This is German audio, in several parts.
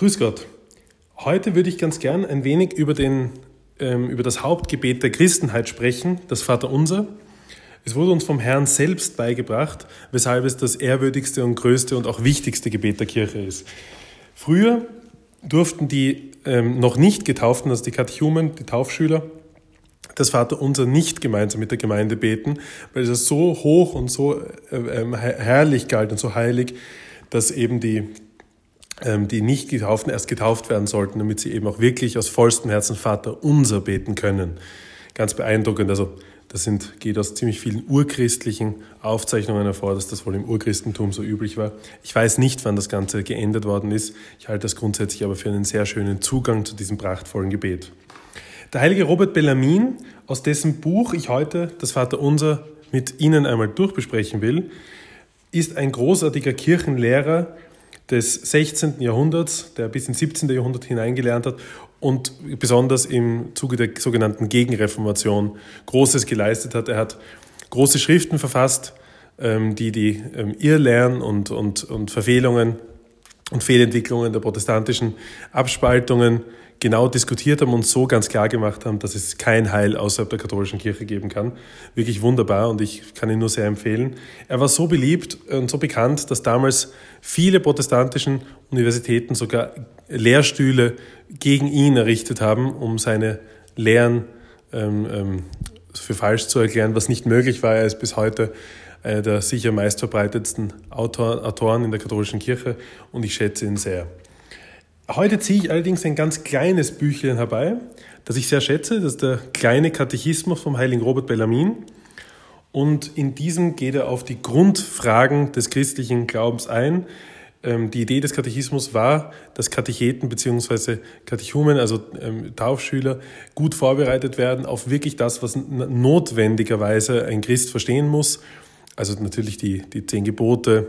Grüß Gott. Heute würde ich ganz gern ein wenig über, den, ähm, über das Hauptgebet der Christenheit sprechen, das Vaterunser. Es wurde uns vom Herrn selbst beigebracht, weshalb es das ehrwürdigste und größte und auch wichtigste Gebet der Kirche ist. Früher durften die ähm, noch nicht Getauften, also die Katechumen, die Taufschüler, das Vaterunser nicht gemeinsam mit der Gemeinde beten, weil es so hoch und so äh, äh, herrlich galt und so heilig, dass eben die ähm, die nicht getauften erst getauft werden sollten, damit sie eben auch wirklich aus vollstem Herzen Vater unser beten können. Ganz beeindruckend. Also das sind, geht aus ziemlich vielen urchristlichen Aufzeichnungen hervor, dass das wohl im Urchristentum so üblich war. Ich weiß nicht, wann das Ganze geändert worden ist. Ich halte das grundsätzlich aber für einen sehr schönen Zugang zu diesem prachtvollen Gebet. Der heilige Robert Bellamin, aus dessen Buch ich heute das Vaterunser mit Ihnen einmal durchbesprechen will, ist ein großartiger Kirchenlehrer, des 16. Jahrhunderts, der bis ins 17. Jahrhundert hineingelernt hat und besonders im Zuge der sogenannten Gegenreformation Großes geleistet hat. Er hat große Schriften verfasst, ähm, die die ähm, Irrlehren und, und, und Verfehlungen und Fehlentwicklungen der protestantischen Abspaltungen genau diskutiert haben und so ganz klar gemacht haben, dass es kein Heil außerhalb der katholischen Kirche geben kann. Wirklich wunderbar und ich kann ihn nur sehr empfehlen. Er war so beliebt und so bekannt, dass damals viele protestantischen Universitäten sogar Lehrstühle gegen ihn errichtet haben, um seine Lehren ähm, ähm, für falsch zu erklären, was nicht möglich war. Er ist bis heute einer der sicher meistverbreitetsten Autor, Autoren in der katholischen Kirche und ich schätze ihn sehr. Heute ziehe ich allerdings ein ganz kleines Büchlein herbei, das ich sehr schätze. Das ist der kleine Katechismus vom heiligen Robert Bellamin. Und in diesem geht er auf die Grundfragen des christlichen Glaubens ein. Ähm, die Idee des Katechismus war, dass Katecheten bzw. Katechumen, also ähm, Taufschüler, gut vorbereitet werden auf wirklich das, was notwendigerweise ein Christ verstehen muss. Also natürlich die, die zehn Gebote,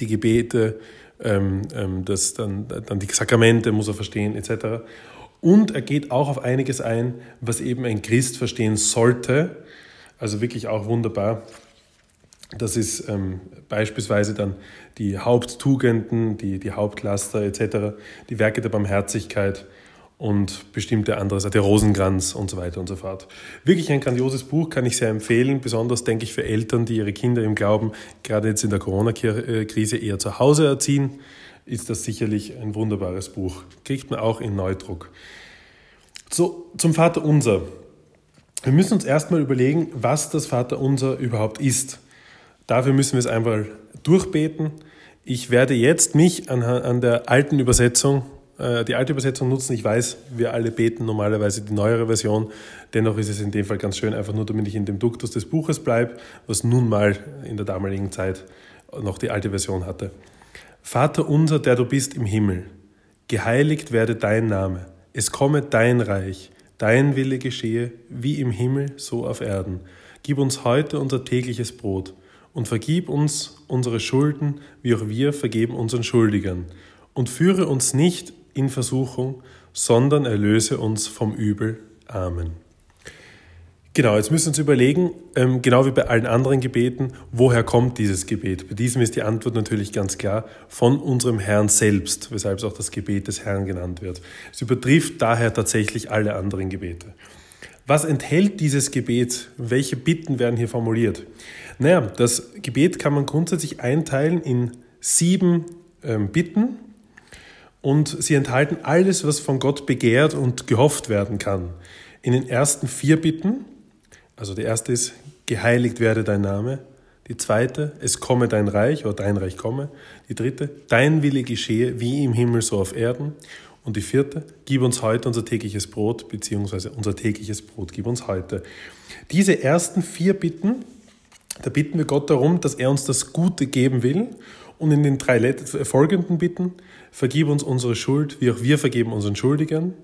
die Gebete, ähm, ähm, das dann, dann die Sakramente muss er verstehen etc. Und er geht auch auf einiges ein, was eben ein Christ verstehen sollte. Also wirklich auch wunderbar. Das ist ähm, beispielsweise dann die Haupttugenden, die, die Hauptlaster etc., die Werke der Barmherzigkeit, und bestimmte andere, der Rosenkranz und so weiter und so fort. Wirklich ein grandioses Buch, kann ich sehr empfehlen, besonders denke ich für Eltern, die ihre Kinder im Glauben gerade jetzt in der Corona-Krise eher zu Hause erziehen, ist das sicherlich ein wunderbares Buch. Kriegt man auch in Neudruck. So, zum Vater Unser. Wir müssen uns erstmal überlegen, was das Vater Unser überhaupt ist. Dafür müssen wir es einmal durchbeten. Ich werde jetzt mich an, an der alten Übersetzung äh, die alte Übersetzung nutzen. Ich weiß, wir alle beten normalerweise die neuere Version. Dennoch ist es in dem Fall ganz schön, einfach nur damit ich in dem Duktus des Buches bleibe, was nun mal in der damaligen Zeit noch die alte Version hatte. Vater unser, der du bist im Himmel, geheiligt werde dein Name, es komme dein Reich, dein Wille geschehe, wie im Himmel, so auf Erden. Gib uns heute unser tägliches Brot und vergib uns unsere Schulden, wie auch wir vergeben unseren Schuldigern. Und führe uns nicht in Versuchung, sondern erlöse uns vom Übel. Amen. Genau, jetzt müssen wir uns überlegen, ähm, genau wie bei allen anderen Gebeten, woher kommt dieses Gebet? Bei diesem ist die Antwort natürlich ganz klar von unserem Herrn selbst, weshalb es auch das Gebet des Herrn genannt wird. Es übertrifft daher tatsächlich alle anderen Gebete. Was enthält dieses Gebet? Welche Bitten werden hier formuliert? Naja, das Gebet kann man grundsätzlich einteilen in sieben ähm, Bitten, und sie enthalten alles, was von Gott begehrt und gehofft werden kann. In den ersten vier Bitten, also die erste ist, geheiligt werde dein Name. Die zweite, es komme dein Reich oder dein Reich komme. Die dritte, dein Wille geschehe wie im Himmel so auf Erden. Und die vierte, gib uns heute unser tägliches Brot, beziehungsweise unser tägliches Brot gib uns heute. Diese ersten vier Bitten, da bitten wir Gott darum, dass er uns das Gute geben will. Und in den drei folgenden Bitten, Vergib uns unsere Schuld, wie auch wir vergeben unseren Schuldigern,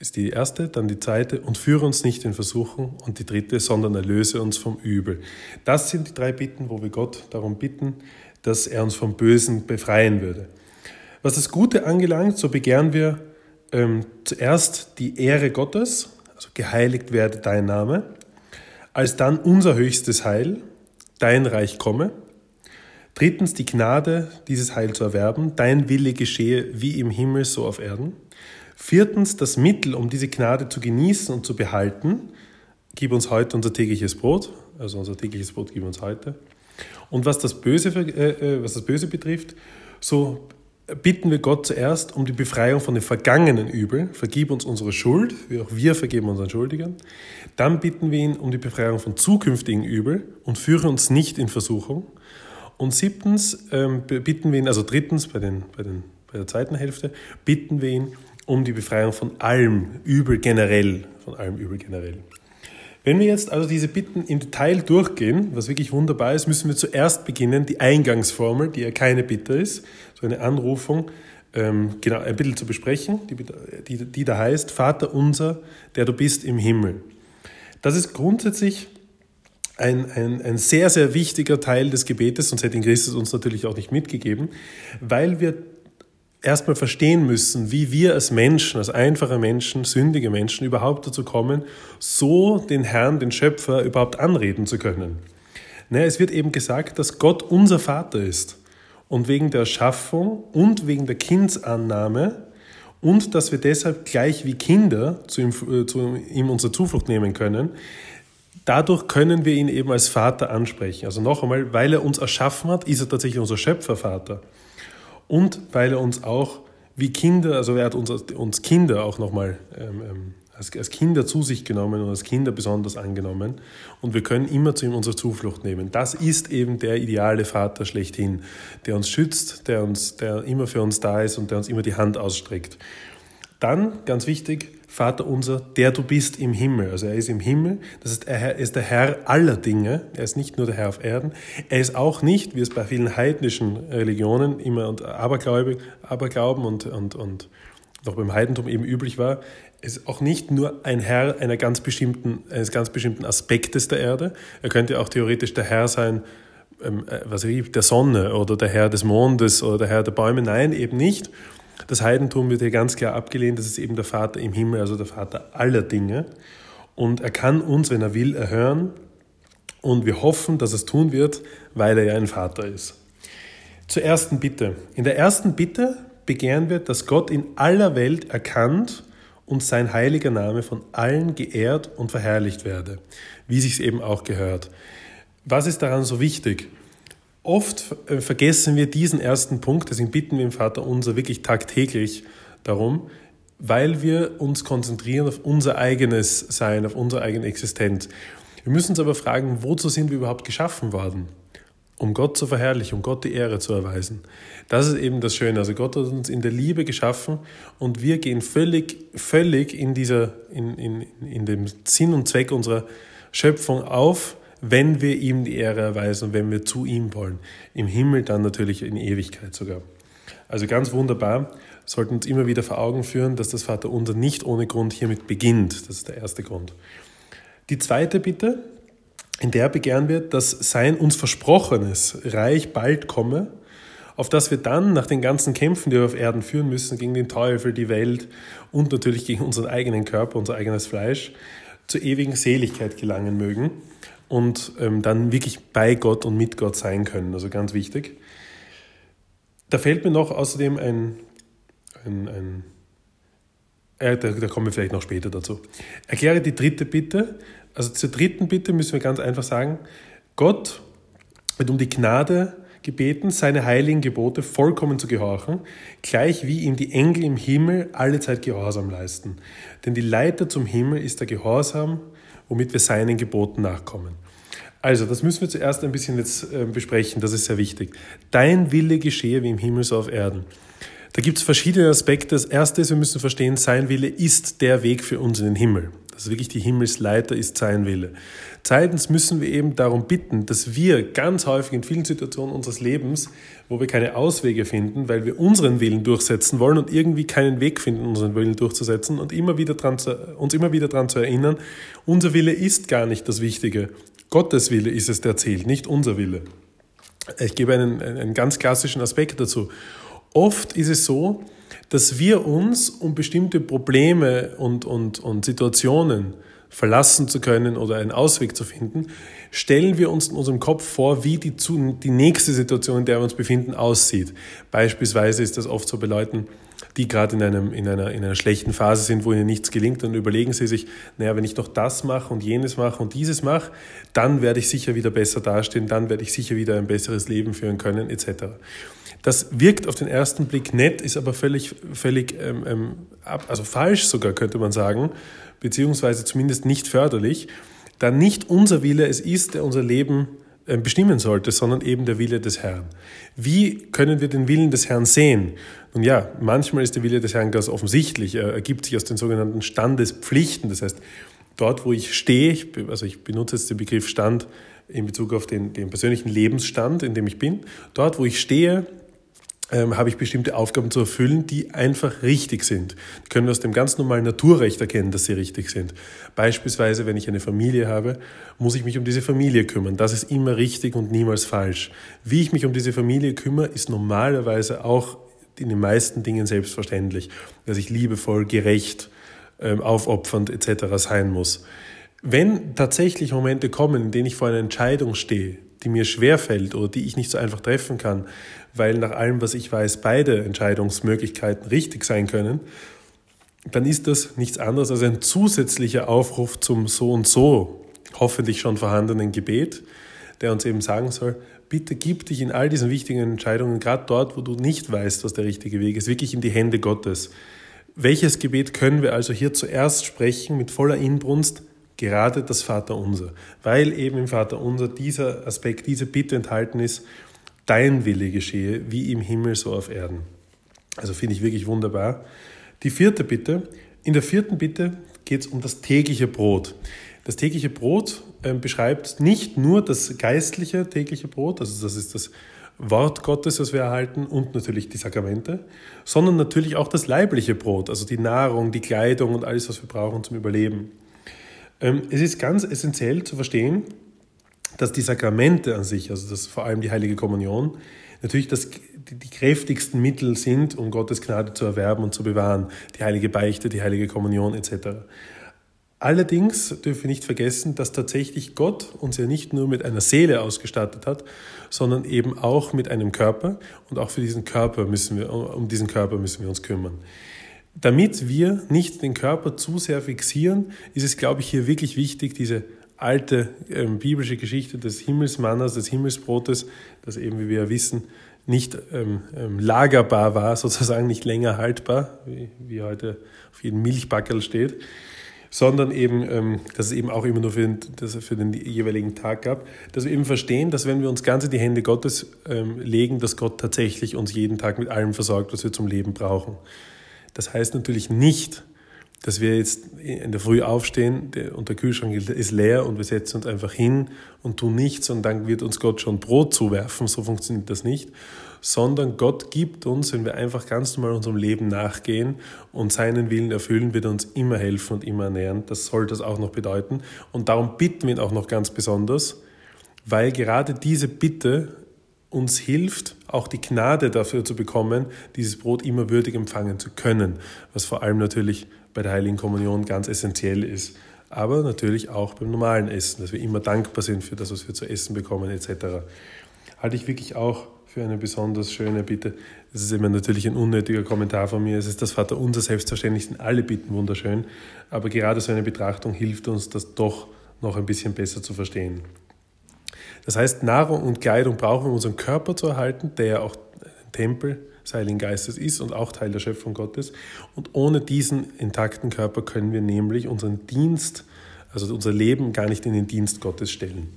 ist die erste, dann die zweite, und führe uns nicht in Versuchung, und die dritte, sondern erlöse uns vom Übel. Das sind die drei Bitten, wo wir Gott darum bitten, dass er uns vom Bösen befreien würde. Was das Gute angelangt, so begehren wir ähm, zuerst die Ehre Gottes, also geheiligt werde dein Name, als dann unser höchstes Heil, dein Reich komme, Drittens die Gnade, dieses Heil zu erwerben. Dein Wille geschehe wie im Himmel, so auf Erden. Viertens das Mittel, um diese Gnade zu genießen und zu behalten. Gib uns heute unser tägliches Brot. Also unser tägliches Brot gib uns heute. Und was das Böse, äh, äh, was das Böse betrifft, so bitten wir Gott zuerst um die Befreiung von den vergangenen Übel. Vergib uns unsere Schuld, wie auch wir vergeben unseren Schuldigern. Dann bitten wir ihn um die Befreiung von zukünftigen Übel und führe uns nicht in Versuchung. Und siebtens ähm, bitten wir ihn, also drittens bei, den, bei, den, bei der zweiten Hälfte, bitten wir ihn um die Befreiung von allem Übel generell, von allem Übel generell. Wenn wir jetzt also diese Bitten im Detail durchgehen, was wirklich wunderbar ist, müssen wir zuerst beginnen, die Eingangsformel, die ja keine Bitte ist, so eine Anrufung, ähm, genau, ein bisschen zu besprechen, die, die, die da heißt, Vater unser, der du bist im Himmel. Das ist grundsätzlich ein, ein, ein sehr, sehr wichtiger Teil des Gebetes, sonst hätte ihn Christus uns natürlich auch nicht mitgegeben, weil wir erstmal verstehen müssen, wie wir als Menschen, als einfache Menschen, sündige Menschen überhaupt dazu kommen, so den Herrn, den Schöpfer überhaupt anreden zu können. Ne, es wird eben gesagt, dass Gott unser Vater ist. Und wegen der Erschaffung und wegen der Kindsannahme und dass wir deshalb gleich wie Kinder zu ihm, äh, zu ihm unsere Zuflucht nehmen können, dadurch können wir ihn eben als Vater ansprechen. Also noch einmal, weil er uns erschaffen hat, ist er tatsächlich unser Schöpfervater und weil er uns auch wie Kinder, also er hat uns, uns Kinder auch nochmal ähm, ähm, als, als Kinder zu sich genommen und als Kinder besonders angenommen und wir können immer zu ihm unsere Zuflucht nehmen. Das ist eben der ideale Vater schlechthin, der uns schützt, der, uns, der immer für uns da ist und der uns immer die Hand ausstreckt. Dann, ganz wichtig, Vater unser, der du bist im Himmel. Also er ist im Himmel, das heißt, er ist der Herr aller Dinge. Er ist nicht nur der Herr auf Erden. Er ist auch nicht, wie es bei vielen heidnischen Religionen immer und Aberglaube, Aberglauben und, und, und noch beim Heidentum eben üblich war, ist auch nicht nur ein Herr einer ganz bestimmten, eines ganz bestimmten Aspektes der Erde. Er könnte auch theoretisch der Herr sein, ähm, äh, was ich, der Sonne oder der Herr des Mondes oder der Herr der Bäume. Nein, eben nicht das Heidentum wird hier ganz klar abgelehnt, das ist eben der Vater im Himmel, also der Vater aller Dinge. Und er kann uns, wenn er will, erhören. Und wir hoffen, dass er es tun wird, weil er ja ein Vater ist. Zur ersten Bitte. In der ersten Bitte begehren wir, dass Gott in aller Welt erkannt und sein heiliger Name von allen geehrt und verherrlicht werde, wie sich es eben auch gehört. Was ist daran so wichtig? Oft äh, vergessen wir diesen ersten Punkt, deswegen bitten wir im Vater unser wirklich tagtäglich darum, weil wir uns konzentrieren auf unser eigenes Sein, auf unsere eigene Existenz. Wir müssen uns aber fragen, wozu sind wir überhaupt geschaffen worden? Um Gott zu verherrlichen, um Gott die Ehre zu erweisen. Das ist eben das Schöne. Also Gott hat uns in der Liebe geschaffen und wir gehen völlig, völlig in dieser, in, in, in dem Sinn und Zweck unserer Schöpfung auf wenn wir ihm die Ehre erweisen und wenn wir zu ihm wollen. Im Himmel dann natürlich in Ewigkeit sogar. Also ganz wunderbar, sollten uns immer wieder vor Augen führen, dass das Vaterunser nicht ohne Grund hiermit beginnt. Das ist der erste Grund. Die zweite Bitte, in der begehren wir, dass sein uns versprochenes Reich bald komme, auf das wir dann nach den ganzen Kämpfen, die wir auf Erden führen müssen, gegen den Teufel, die Welt und natürlich gegen unseren eigenen Körper, unser eigenes Fleisch, zur ewigen Seligkeit gelangen mögen und ähm, dann wirklich bei Gott und mit Gott sein können. Also ganz wichtig. Da fällt mir noch außerdem ein, ein, ein äh, da, da kommen wir vielleicht noch später dazu. Erkläre die dritte Bitte. Also zur dritten Bitte müssen wir ganz einfach sagen, Gott wird um die Gnade gebeten, seine heiligen Gebote vollkommen zu gehorchen, gleich wie ihm die Engel im Himmel alle Zeit Gehorsam leisten. Denn die Leiter zum Himmel ist der Gehorsam womit wir seinen Geboten nachkommen. Also, das müssen wir zuerst ein bisschen jetzt äh, besprechen, das ist sehr wichtig. Dein Wille geschehe wie im Himmel so auf Erden. Da gibt es verschiedene Aspekte. Das erste ist, wir müssen verstehen, sein Wille ist der Weg für uns in den Himmel. Also wirklich die Himmelsleiter ist sein Wille. Zweitens müssen wir eben darum bitten, dass wir ganz häufig in vielen Situationen unseres Lebens, wo wir keine Auswege finden, weil wir unseren Willen durchsetzen wollen und irgendwie keinen Weg finden, unseren Willen durchzusetzen und immer wieder dran zu, uns immer wieder daran zu erinnern, unser Wille ist gar nicht das Wichtige. Gottes Wille ist es, der zählt, nicht unser Wille. Ich gebe einen, einen ganz klassischen Aspekt dazu. Oft ist es so, dass wir uns um bestimmte Probleme und, und, und Situationen verlassen zu können oder einen Ausweg zu finden, stellen wir uns in unserem Kopf vor, wie die, die nächste Situation, in der wir uns befinden, aussieht. Beispielsweise ist das oft so bei Leuten, die gerade in, einem, in, einer, in einer schlechten Phase sind, wo ihnen nichts gelingt, dann überlegen sie sich, naja, wenn ich doch das mache und jenes mache und dieses mache, dann werde ich sicher wieder besser dastehen, dann werde ich sicher wieder ein besseres Leben führen können, etc. Das wirkt auf den ersten Blick nett, ist aber völlig, völlig ähm, ähm also falsch sogar, könnte man sagen, beziehungsweise zumindest nicht förderlich, da nicht unser Wille es ist, der unser Leben bestimmen sollte, sondern eben der Wille des Herrn. Wie können wir den Willen des Herrn sehen? Nun ja, manchmal ist der Wille des Herrn ganz offensichtlich. Er ergibt sich aus den sogenannten Standespflichten. Das heißt, dort, wo ich stehe, also ich benutze jetzt den Begriff Stand in Bezug auf den, den persönlichen Lebensstand, in dem ich bin, dort, wo ich stehe, ähm, habe ich bestimmte Aufgaben zu erfüllen, die einfach richtig sind. Die können wir aus dem ganz normalen Naturrecht erkennen, dass sie richtig sind. Beispielsweise, wenn ich eine Familie habe, muss ich mich um diese Familie kümmern. Das ist immer richtig und niemals falsch. Wie ich mich um diese Familie kümmere, ist normalerweise auch in den meisten Dingen selbstverständlich, dass ich liebevoll, gerecht, ähm, aufopfernd etc. sein muss. Wenn tatsächlich Momente kommen, in denen ich vor einer Entscheidung stehe, die mir schwerfällt oder die ich nicht so einfach treffen kann, weil nach allem, was ich weiß, beide Entscheidungsmöglichkeiten richtig sein können, dann ist das nichts anderes als ein zusätzlicher Aufruf zum so und so hoffentlich schon vorhandenen Gebet, der uns eben sagen soll, bitte gib dich in all diesen wichtigen Entscheidungen, gerade dort, wo du nicht weißt, was der richtige Weg ist, wirklich in die Hände Gottes. Welches Gebet können wir also hier zuerst sprechen mit voller Inbrunst? Gerade das Vaterunser, weil eben im Vaterunser dieser Aspekt, diese Bitte enthalten ist, dein Wille geschehe, wie im Himmel so auf Erden. Also finde ich wirklich wunderbar. Die vierte Bitte. In der vierten Bitte geht es um das tägliche Brot. Das tägliche Brot äh, beschreibt nicht nur das geistliche tägliche Brot, also das ist das Wort Gottes, das wir erhalten und natürlich die Sakramente, sondern natürlich auch das leibliche Brot, also die Nahrung, die Kleidung und alles, was wir brauchen zum Überleben. Ähm, es ist ganz essentiell zu verstehen, dass die Sakramente an sich, also das vor allem die Heilige Kommunion, natürlich das, die, die kräftigsten Mittel sind, um Gottes Gnade zu erwerben und zu bewahren. Die heilige Beichte, die heilige Kommunion etc. Allerdings dürfen wir nicht vergessen, dass tatsächlich Gott uns ja nicht nur mit einer Seele ausgestattet hat, sondern eben auch mit einem Körper und auch für diesen Körper müssen wir, um diesen Körper müssen wir uns kümmern. Damit wir nicht den Körper zu sehr fixieren, ist es, glaube ich, hier wirklich wichtig, diese alte ähm, biblische Geschichte des Himmelsmannes, des Himmelsbrotes, das eben, wie wir wissen, nicht ähm, ähm, lagerbar war, sozusagen nicht länger haltbar, wie, wie heute auf jedem Milchbackel steht, sondern eben, ähm, dass es eben auch immer nur für den, dass für den jeweiligen Tag gab, dass wir eben verstehen, dass wenn wir uns ganz in die Hände Gottes ähm, legen, dass Gott tatsächlich uns jeden Tag mit allem versorgt, was wir zum Leben brauchen. Das heißt natürlich nicht, dass wir jetzt in der Früh aufstehen und der Kühlschrank ist leer und wir setzen uns einfach hin und tun nichts und dann wird uns Gott schon Brot zuwerfen. So funktioniert das nicht. Sondern Gott gibt uns, wenn wir einfach ganz normal unserem Leben nachgehen und seinen Willen erfüllen, wird er uns immer helfen und immer ernähren. Das soll das auch noch bedeuten. Und darum bitten wir ihn auch noch ganz besonders, weil gerade diese Bitte uns hilft, auch die Gnade dafür zu bekommen, dieses Brot immer würdig empfangen zu können, was vor allem natürlich bei der Heiligen Kommunion ganz essentiell ist. Aber natürlich auch beim normalen Essen, dass wir immer dankbar sind für das, was wir zu essen bekommen etc. Halte ich wirklich auch für eine besonders schöne Bitte. Das ist immer natürlich ein unnötiger Kommentar von mir. Es ist das Vaterunser, selbstverständlich sind alle Bitten wunderschön, aber gerade so eine Betrachtung hilft uns, das doch noch ein bisschen besser zu verstehen. Das heißt, Nahrung und Kleidung brauchen wir, um unseren Körper zu erhalten, der ja auch Tempel des Heiligen Geistes ist und auch Teil der Schöpfung Gottes. Und ohne diesen intakten Körper können wir nämlich unseren Dienst, also unser Leben gar nicht in den Dienst Gottes stellen.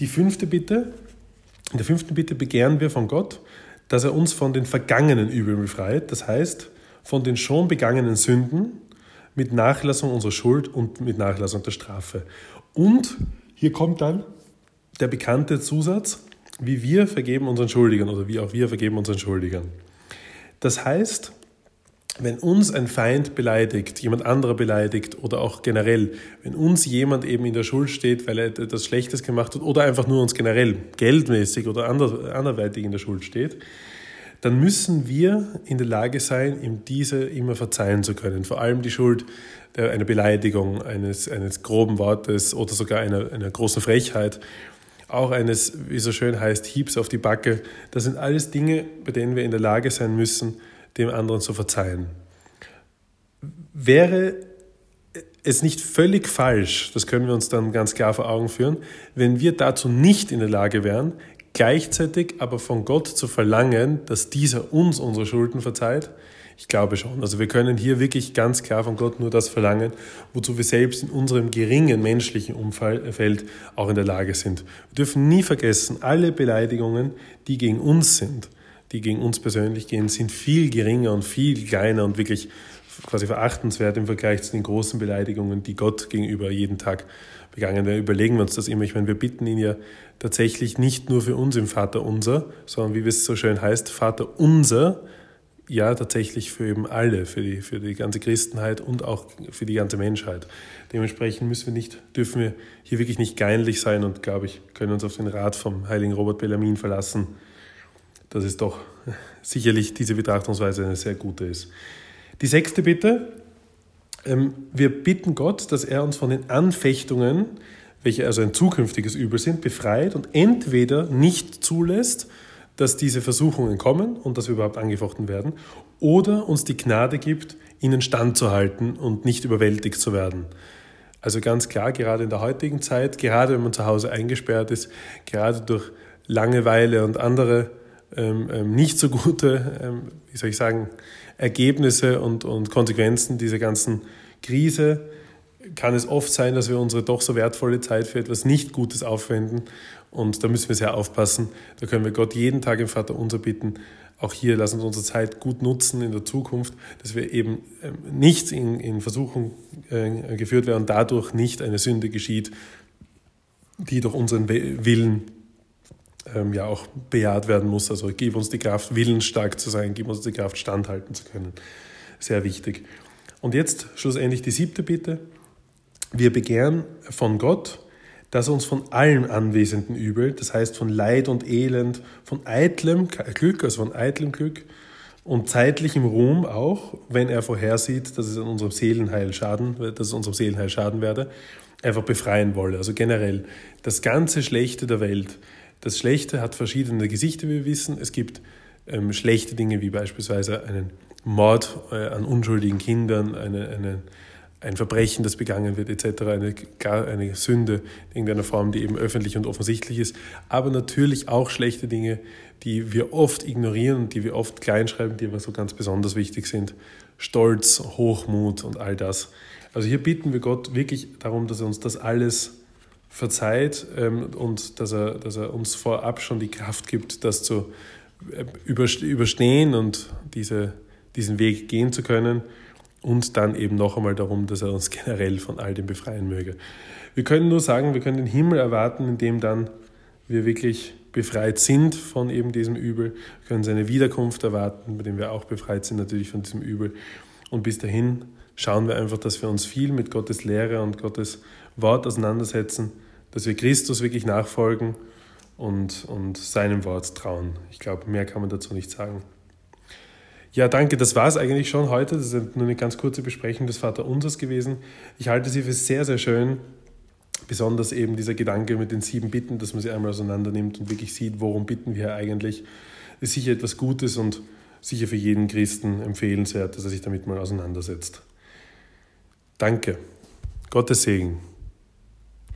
Die fünfte Bitte, in der fünften Bitte begehren wir von Gott, dass er uns von den vergangenen Übeln befreit, das heißt von den schon begangenen Sünden mit Nachlassung unserer Schuld und mit Nachlassung der Strafe. Und hier kommt dann der bekannte Zusatz, wie wir vergeben unseren Schuldigern oder wie auch wir vergeben unseren Schuldigern. Das heißt, wenn uns ein Feind beleidigt, jemand anderer beleidigt oder auch generell, wenn uns jemand eben in der Schuld steht, weil er etwas Schlechtes gemacht hat oder einfach nur uns generell geldmäßig oder anderweitig in der Schuld steht, dann müssen wir in der Lage sein, ihm diese immer verzeihen zu können. Vor allem die Schuld einer Beleidigung, eines, eines groben Wortes oder sogar einer, einer großen Frechheit, auch eines, wie so schön heißt, Hiebs auf die Backe. Das sind alles Dinge, bei denen wir in der Lage sein müssen, dem anderen zu verzeihen. Wäre es nicht völlig falsch, das können wir uns dann ganz klar vor Augen führen, wenn wir dazu nicht in der Lage wären, gleichzeitig aber von Gott zu verlangen, dass dieser uns unsere Schulden verzeiht? Ich glaube schon. Also wir können hier wirklich ganz klar von Gott nur das verlangen, wozu wir selbst in unserem geringen menschlichen Umfeld auch in der Lage sind. Wir dürfen nie vergessen, alle Beleidigungen, die gegen uns sind, die gegen uns persönlich gehen, sind viel geringer und viel kleiner und wirklich quasi verachtenswert im Vergleich zu den großen Beleidigungen, die Gott gegenüber jeden Tag begangen werden. Überlegen wir uns das immer. Ich meine, wir bitten ihn ja tatsächlich nicht nur für uns im Vater unser, sondern wie es so schön heißt, Vater unser, ja tatsächlich für eben alle, für die, für die ganze Christenheit und auch für die ganze Menschheit. Dementsprechend müssen wir nicht, dürfen wir hier wirklich nicht geinlich sein und, glaube ich, können uns auf den Rat vom heiligen Robert Bellamin verlassen, dass es doch sicherlich diese Betrachtungsweise eine sehr gute ist. Die sechste Bitte, ähm, wir bitten Gott, dass er uns von den Anfechtungen, welche also ein zukünftiges Übel sind, befreit und entweder nicht zulässt, dass diese Versuchungen kommen und dass wir überhaupt angefochten werden, oder uns die Gnade gibt, ihnen standzuhalten und nicht überwältigt zu werden. Also ganz klar, gerade in der heutigen Zeit, gerade wenn man zu Hause eingesperrt ist, gerade durch Langeweile und andere ähm, ähm, nicht so gute, ähm, wie soll ich sagen, Ergebnisse und, und Konsequenzen dieser ganzen Krise, kann es oft sein, dass wir unsere doch so wertvolle Zeit für etwas nicht Gutes aufwenden. Und da müssen wir sehr aufpassen. Da können wir Gott jeden Tag im Vater unser bitten. Auch hier lassen wir unsere Zeit gut nutzen in der Zukunft, dass wir eben ähm, nicht in, in Versuchung äh, geführt werden und dadurch nicht eine Sünde geschieht, die durch unseren Willen ähm, ja auch bejaht werden muss. Also gib uns die Kraft, willensstark zu sein, gib uns die Kraft, standhalten zu können. Sehr wichtig. Und jetzt schlussendlich die siebte Bitte. Wir begehren von Gott, dass er uns von allem anwesenden Übel, das heißt von Leid und Elend, von eitlem Glück, also von eitlem Glück und zeitlichem Ruhm auch, wenn er vorhersieht, dass es unserem Seelenheil schaden, dass es unserem Seelenheil schaden werde, einfach befreien wolle. Also generell das ganze Schlechte der Welt. Das Schlechte hat verschiedene Gesichter, wie wir wissen. Es gibt ähm, schlechte Dinge wie beispielsweise einen Mord äh, an unschuldigen Kindern, eine, eine ein Verbrechen, das begangen wird, etc., eine, eine Sünde in irgendeiner Form, die eben öffentlich und offensichtlich ist, aber natürlich auch schlechte Dinge, die wir oft ignorieren und die wir oft kleinschreiben, die aber so ganz besonders wichtig sind. Stolz, Hochmut und all das. Also hier bitten wir Gott wirklich darum, dass er uns das alles verzeiht ähm, und dass er, dass er uns vorab schon die Kraft gibt, das zu äh, überstehen und diese, diesen Weg gehen zu können und dann eben noch einmal darum, dass er uns generell von all dem befreien möge. Wir können nur sagen, wir können den Himmel erwarten, in dem dann wir wirklich befreit sind von eben diesem Übel. Wir können seine Wiederkunft erwarten, bei dem wir auch befreit sind natürlich von diesem Übel. Und bis dahin schauen wir einfach, dass wir uns viel mit Gottes Lehre und Gottes Wort auseinandersetzen, dass wir Christus wirklich nachfolgen und, und seinem Wort trauen. Ich glaube, mehr kann man dazu nicht sagen. Ja, danke. Das war es eigentlich schon heute. Das ist nur eine ganz kurze Besprechung des Vaterunsers gewesen. Ich halte sie für sehr, sehr schön. Besonders eben dieser Gedanke mit den sieben Bitten, dass man sie einmal auseinander nimmt und wirklich sieht, worum bitten wir eigentlich. Ist sicher etwas Gutes und sicher für jeden Christen empfehlenswert, dass er sich damit mal auseinandersetzt. Danke. Gottes Segen.